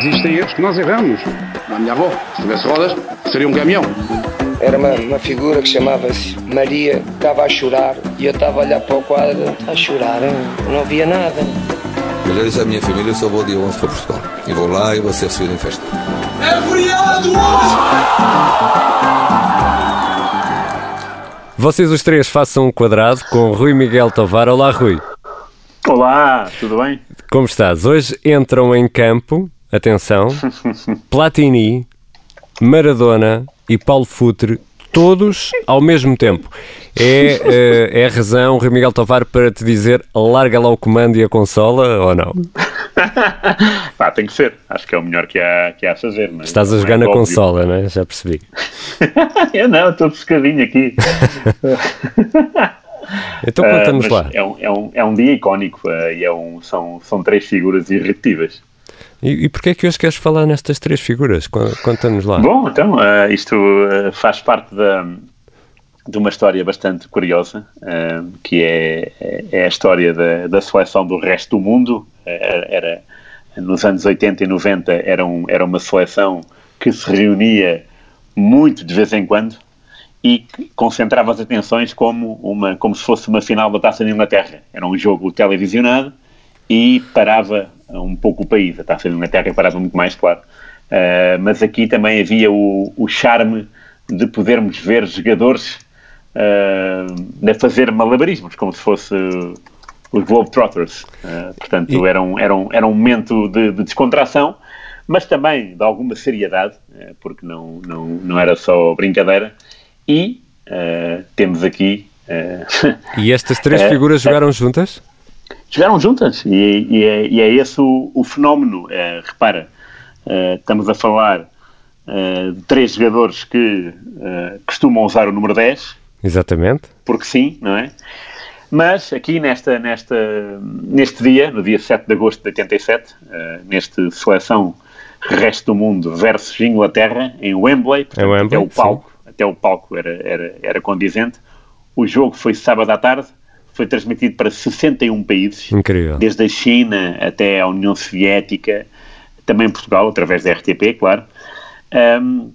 Existem erros que nós erramos. A minha avó, se tivesse rodas, seria um caminhão. Era uma, uma figura que chamava-se Maria, estava a chorar e eu estava a olhar para o quadro, a chorar, não via nada. Eu já disse à minha família, eu só vou dia 11 para Portugal. E vou lá e vou ser recebido em festa. É feriado hoje! Vocês os três façam um quadrado com Rui Miguel Tovar. Olá, Rui. Olá, tudo bem? Como estás? Hoje entram em campo, atenção, Platini, Maradona e Paulo Futre, todos ao mesmo tempo. É, eh, é a razão, Rui Miguel Tovar, para te dizer larga lá o comando e a consola ou não? Pá, tem que ser. Acho que é o melhor que há, que há a fazer. Não é? Estás a Não jogar é na óbvio. consola, não é? Já percebi. Eu não, estou pescadinho aqui. Então Ah, conta-nos lá. É um, é, um, é um dia icónico ah, e é um, são, são três figuras irrepetíveis. E, e porquê é que hoje queres falar nestas três figuras? Con- Conta-nos lá. Bom, então, ah, isto faz parte da, de uma história bastante curiosa, ah, que é, é- é a história da, da seleção do resto do mundo. Era- nos anos 80 e 90 era, um, era uma seleção que se reunia muito de vez em quando e concentrava as atenções como, uma, como se fosse uma final da Taça da Inglaterra. Era um jogo televisionado e parava um pouco o país. A Taça da Inglaterra parava muito mais, claro. Uh, mas aqui também havia o, o charme de podermos ver jogadores uh, a fazer malabarismos, como se fosse os Globetrotters. Uh, portanto, era, um, era, um, era um momento de, de descontração, mas também de alguma seriedade, porque não, não, não era só brincadeira. E uh, temos aqui. uh, E estas três É, figuras é. jogaram juntas? jogaram juntas e, e é, e é esse o, o fenómeno. Eh, repara, eh, estamos a falar eh, de três jogadores que eh, costumam usar o número 10, Exatamente. porque sim, não é? Mas aqui nesta, nesta, neste dia, no dia 7 de agosto de 87, eh, neste seleção resto do mundo versus Inglaterra, em Wembley, portanto, Wembley, até o palco, até o palco era, era, era condizente. O jogo foi sábado à tarde, foi transmitido para 61 países, Incrível. desde a China até a União Soviética, também Portugal, através da RTP, claro. Ahm,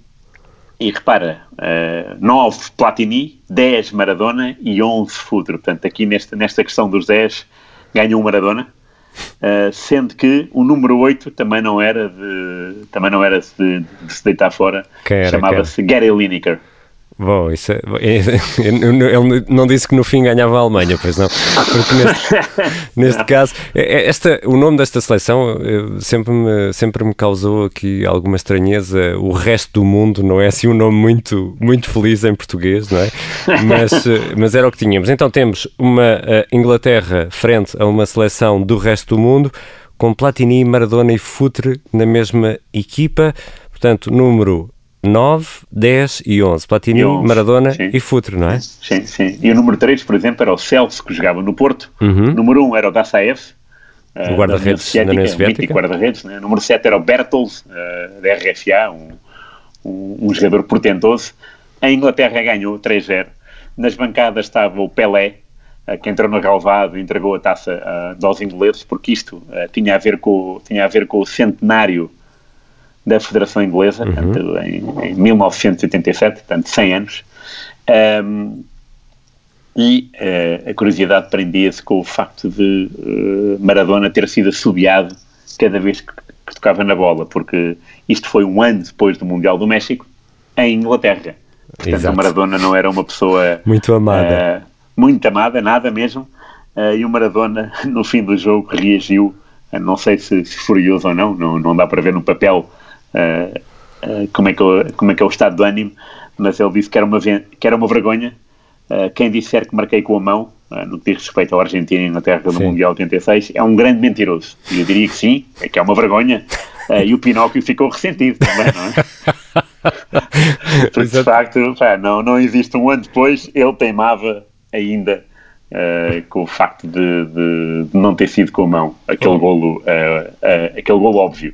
e repara, uh, 9 Platini, 10 Maradona e 11 Futre. Portanto, aqui nesta, nesta questão dos 10 ganhou o Maradona, uh, sendo que o número 8 também não era de, também não era de, de se deitar fora, chamava-se Gary Lineker. Bom, isso é, ele não disse que no fim ganhava a Alemanha, pois não? Porque neste, neste caso, é- é esta, o nome desta seleção eh, sempre me, sempre me causou aqui alguma estranheza. O resto do mundo não é assim um nome muito, muito feliz em português, não é? Mas, eh, mas era o que tínhamos. Então temos uma eh, Inglaterra frente a uma seleção do resto do mundo, com Platini, Maradona e Futre na mesma equipa. Portanto, número 9, 10 e 11. Platini, E 11, Maradona sim. e Futre, não é? Sim, sim. E o número 3, por exemplo, era o Celso, que jogava no Porto. Uhum. O número 1 era o Dassaev, uh, O guarda-redes da União Soviética. guarda-redes. Né? O número 7 era o Bertels, uh, da RFA, um, um, um jogador portentoso. A Inglaterra ganhou 3-0. Nas bancadas estava o Pelé, uh, que entrou no relvado e entregou a taça uh, aos ingleses, porque isto uh, tinha, a ver com, tinha a ver com o centenário da Federação Inglesa, portanto, em, em 1987, portanto, 100 anos. Um, e eh, a curiosidade prendia-se com o facto de eh, Maradona ter sido assobiado cada vez que, que tocava na bola, porque isto foi um ano depois do Mundial do México, em Inglaterra. Portanto, Exato. Maradona não era uma pessoa Muito amada. eh, muito amada, nada mesmo. E o Maradona, no fim do jogo, reagiu, não sei se, se furioso ou não, não, não dá para ver no papel como, é que, é o- como é que é o estado do ânimo, mas ele disse que era uma, que era uma vergonha. Eh, quem disser que marquei com a mão, eh, no que diz respeito à Argentina e Inglaterra no. Mundial 86, é um grande mentiroso. E eu diria que sim, é que é uma vergonha. Eh, e o Pinóquio ficou ressentido também, não é? Porque de facto, pá, não, não existe um ano depois, ele teimava ainda eh, com o facto de, de- de não ter sido com a mão aquele golo, eh, eh, aquele golo óbvio.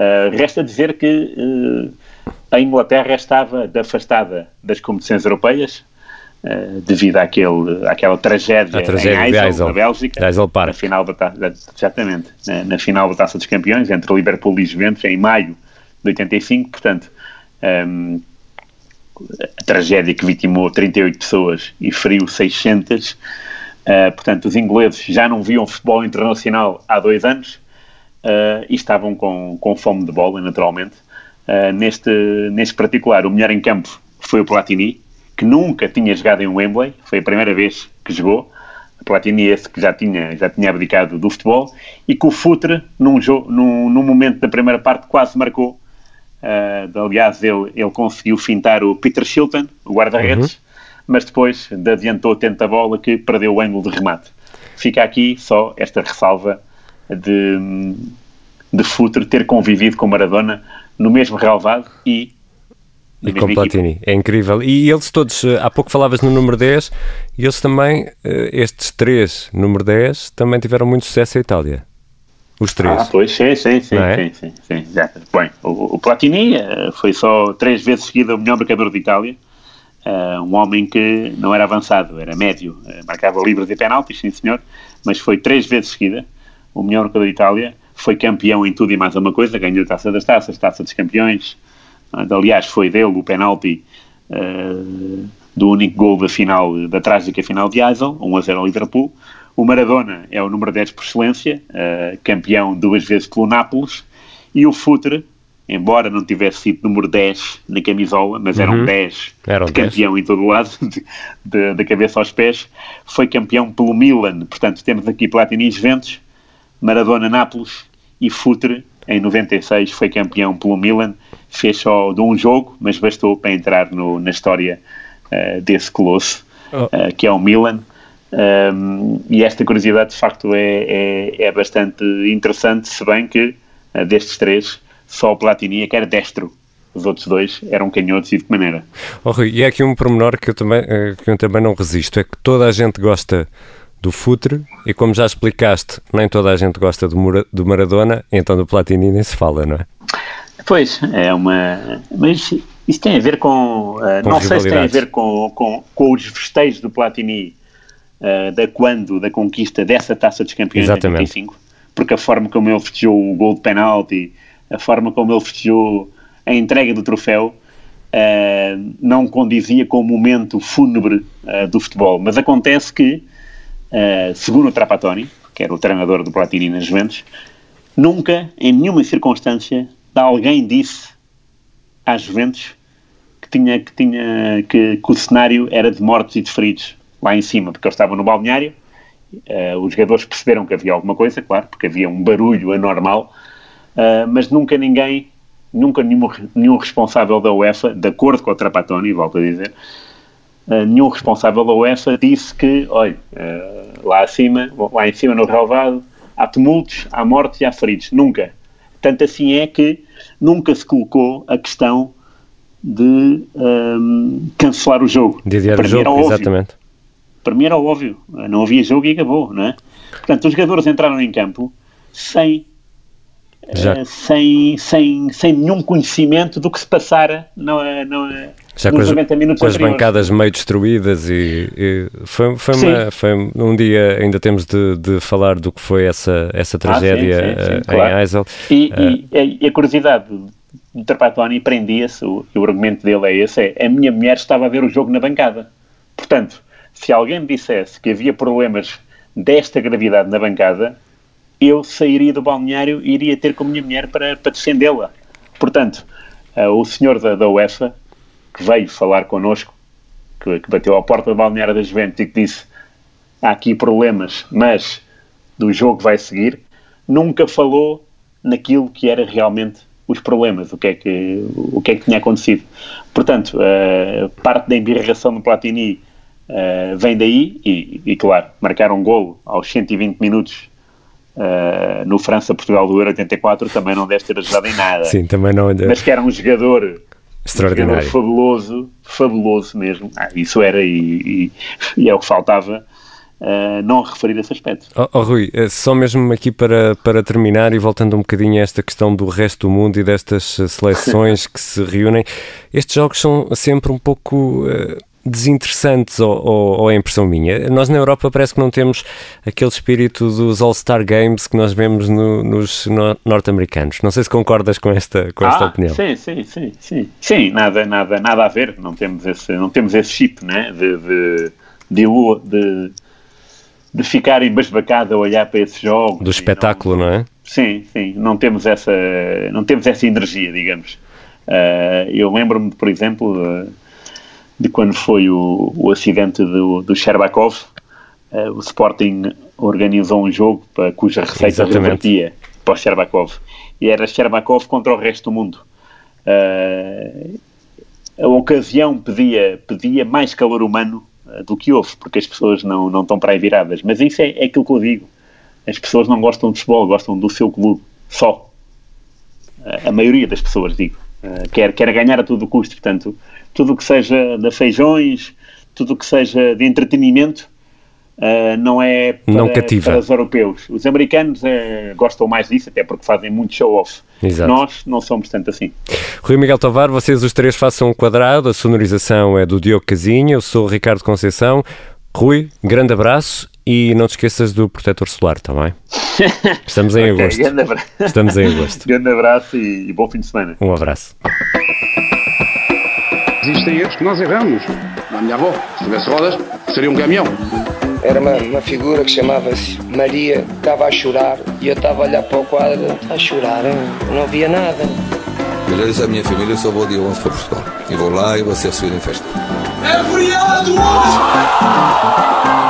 Eh, resta dizer que eh, a Inglaterra estava afastada das competições europeias, uh, devido àquele, àquela tragédia, A tragédia em Eisel, na Bélgica, Eisel Park. na final da, ta- da- exatamente, na, na final da Taça dos Campeões entre Liverpool e Juventus em maio de 85, portanto um, a tragédia que vitimou 38 pessoas e feriu 600 Uh, portanto, os ingleses já não viam futebol internacional há dois anos uh, e estavam com, com fome de bola, naturalmente. Uh, neste, neste particular, o melhor em campo foi o Platini, que nunca tinha jogado em Wembley, foi a primeira vez que jogou. Platini esse que já tinha, já tinha abdicado do futebol e que o Futre, num, jogo, num, num momento da primeira parte, quase marcou. Uh, aliás, ele, ele conseguiu fintar o Peter Shilton, o guarda-redes, Uhum. mas depois adiantou tenta a bola que perdeu o ângulo de remate. Fica aqui só esta ressalva de, de Futre ter convivido com Maradona no mesmo relevado e E com. Platini, é incrível. E eles todos, eh, há pouco falavas no número 10, e eles também, eh, estes três, número 10, também tiveram muito sucesso em Itália. Os três. Ah, pois, sim, sim, sim, é? sim, sim, sim, já. Bem, o, o Platini eh, foi só três vezes seguida o melhor marcador de Itália, um homem que não era avançado, era médio, marcava livres e penaltis, sim senhor, mas foi três vezes seguida o melhor marcador de Itália, foi campeão em tudo e mais uma coisa, ganhou a Taça das Taças, Taça dos Campeões, aliás foi dele o penalti eh, do único gol da final, da trágica final de Eisel, 1 a 0 ao Liverpool. O Maradona é o número 10 por excelência, eh, campeão duas vezes pelo Nápoles, e o Futre, embora não tivesse sido número 10 na camisola, mas era um 10 Era um de 10. campeão em todo o lado, da cabeça aos pés, foi campeão pelo Milan. Portanto, temos aqui Platini e Juventus, Maradona Nápoles e Futre, em 96, foi campeão pelo Milan. Fez só de um jogo, mas bastou para entrar no- na história eh, desse colosso, Oh. eh, que é o Milan. Um, e esta curiosidade, de facto, é, é, é bastante interessante, se bem que eh, destes três, só o Platini é que era destro. Os outros dois eram canhotos e de que maneira? Oh, Rui, e há aqui um pormenor que eu, também, que eu também não resisto, é que toda a gente gosta do Futre e como já explicaste, nem toda a gente gosta do, do Maradona, então do Platini nem se fala, não é? Pois, é uma. Mas isso tem a ver com. uh, não sei se tem a ver com, com, com os festejos do Platini uh, da quando, da conquista dessa taça dos campeões em Exatamente. 85, porque a forma como ele festejou o gol de penalti, a forma como ele festejou a entrega do troféu. uh, não condizia com o momento fúnebre do futebol, mas acontece que, uh, segundo o Trapattoni, que era o treinador do Platini nas Juventus, nunca, em nenhuma circunstância, alguém disse às Juventus que tinha que tinha que, que o cenário era de mortos e de feridos lá em cima, porque eles estavam no balneário. eh, os jogadores perceberam que havia alguma coisa, claro, porque havia um barulho anormal, eh, mas nunca ninguém, nunca nenhum, nenhum responsável da UEFA, de acordo com o Trapattoni, volto a dizer, eh, nenhum responsável da UEFA disse que, olha, eh, lá acima, lá em cima no relevado, há tumultos, há mortes e há feridos. Nunca. Tanto assim é que nunca se colocou a questão de ehm, cancelar o jogo. De adiar o mim era jogo, óbvio. exatamente. Para mim era óbvio. Não havia jogo e acabou, não é? Portanto, os jogadores entraram em campo sem, eh, sem, sem, sem nenhum conhecimento do que se passara no, no, Já nos com as, 90 minutos com as anteriores. bancadas meio destruídas e, e foi, foi, uma, foi um dia, ainda temos de, de falar do que foi essa, essa tragédia Ah, sim, sim, sim, eh, claro. em Eisel. E, Eh, e- e a curiosidade do Trapattoni prendia-se, o, e o argumento dele é esse, é a minha mulher estava a ver o jogo na bancada. Portanto, se alguém me dissesse que havia problemas desta gravidade na bancada, eu sairia do balneário e iria ter com a minha mulher para, para defendê-la. Portanto, eh, o senhor da, da UEFA, que veio falar connosco, que, que bateu à porta do balneário da Juventus e que disse há aqui problemas, mas do jogo vai seguir, nunca falou naquilo que era realmente os problemas, o que é que, o que, é que tinha acontecido. Portanto, eh, parte da embirração do Platini eh, vem daí e, e, claro, marcar um golo aos 120 minutos eh, no França-Portugal do Euro 84 também não deve ter ajudado em nada. sim, também não. Mas que era um jogador, um extraordinário. fabuloso, fabuloso mesmo. Ah, isso era e, e- e é o que faltava eh, não referir esse aspecto. Oh, oh, Rui, eh, só mesmo aqui para, para terminar e voltando um bocadinho a esta questão do resto do mundo e destas eh, seleções que se reúnem, estes jogos são sempre um pouco. eh, desinteressantes ou, ou, ou é impressão minha? Nós na Europa parece que não temos aquele espírito dos All-Star Games que nós vemos no, nos no, norte-americanos. Não sei se concordas com esta, com esta ah, opinião. Sim, sim, sim, sim. Sim, nada, nada, nada a ver. Não temos esse, não temos esse chip, né? De, de, de, de, de ficar embasbacado a olhar para esses jogos. Do espetáculo, não, não, é? Sim, sim. Não temos essa, não temos essa energia, digamos. Uh, eu lembro-me, por exemplo, uh, de quando foi o, o acidente do, do Sherbakov. Uh, o Sporting organizou um jogo para, cuja receita revertia para o Sherbakov. E era Sherbakov contra o resto do mundo. a ocasião pedia, pedia mais calor humano do que houve, porque as pessoas não, não estão para aí viradas. Mas isso é, é aquilo que eu digo. As pessoas não gostam de futebol, gostam do seu clube, só. A maioria das pessoas, digo. Uh, quer, quer ganhar a todo custo, portanto, tudo o que seja de feijões, tudo o que seja de entretenimento, uh, não é para, não cativa. para os europeus. Os americanos uh, gostam mais disso, até porque fazem muito show-off. Nós não somos tanto assim. Rui Miguel Tovar, vocês os três façam um quadrado, a sonorização é do Diogo Casinha, eu sou o Ricardo Conceição. Rui, grande abraço e não te esqueças do protetor solar, está bem? Estamos em okay, agosto. Grande abraço. Estamos em agosto. grande abraço e, bom fim de semana. Um abraço. Existem erros que nós erramos. A minha avó, se tivesse rodas, seria um caminhão. Era uma, uma figura que chamava-se Maria, estava a chorar e eu estava a olhar para o quadro, a chorar, não via nada. Eu já disse à minha família, eu só vou dia 11 para Portugal. E vou lá e vou ser recebido em festa. É feriado hoje!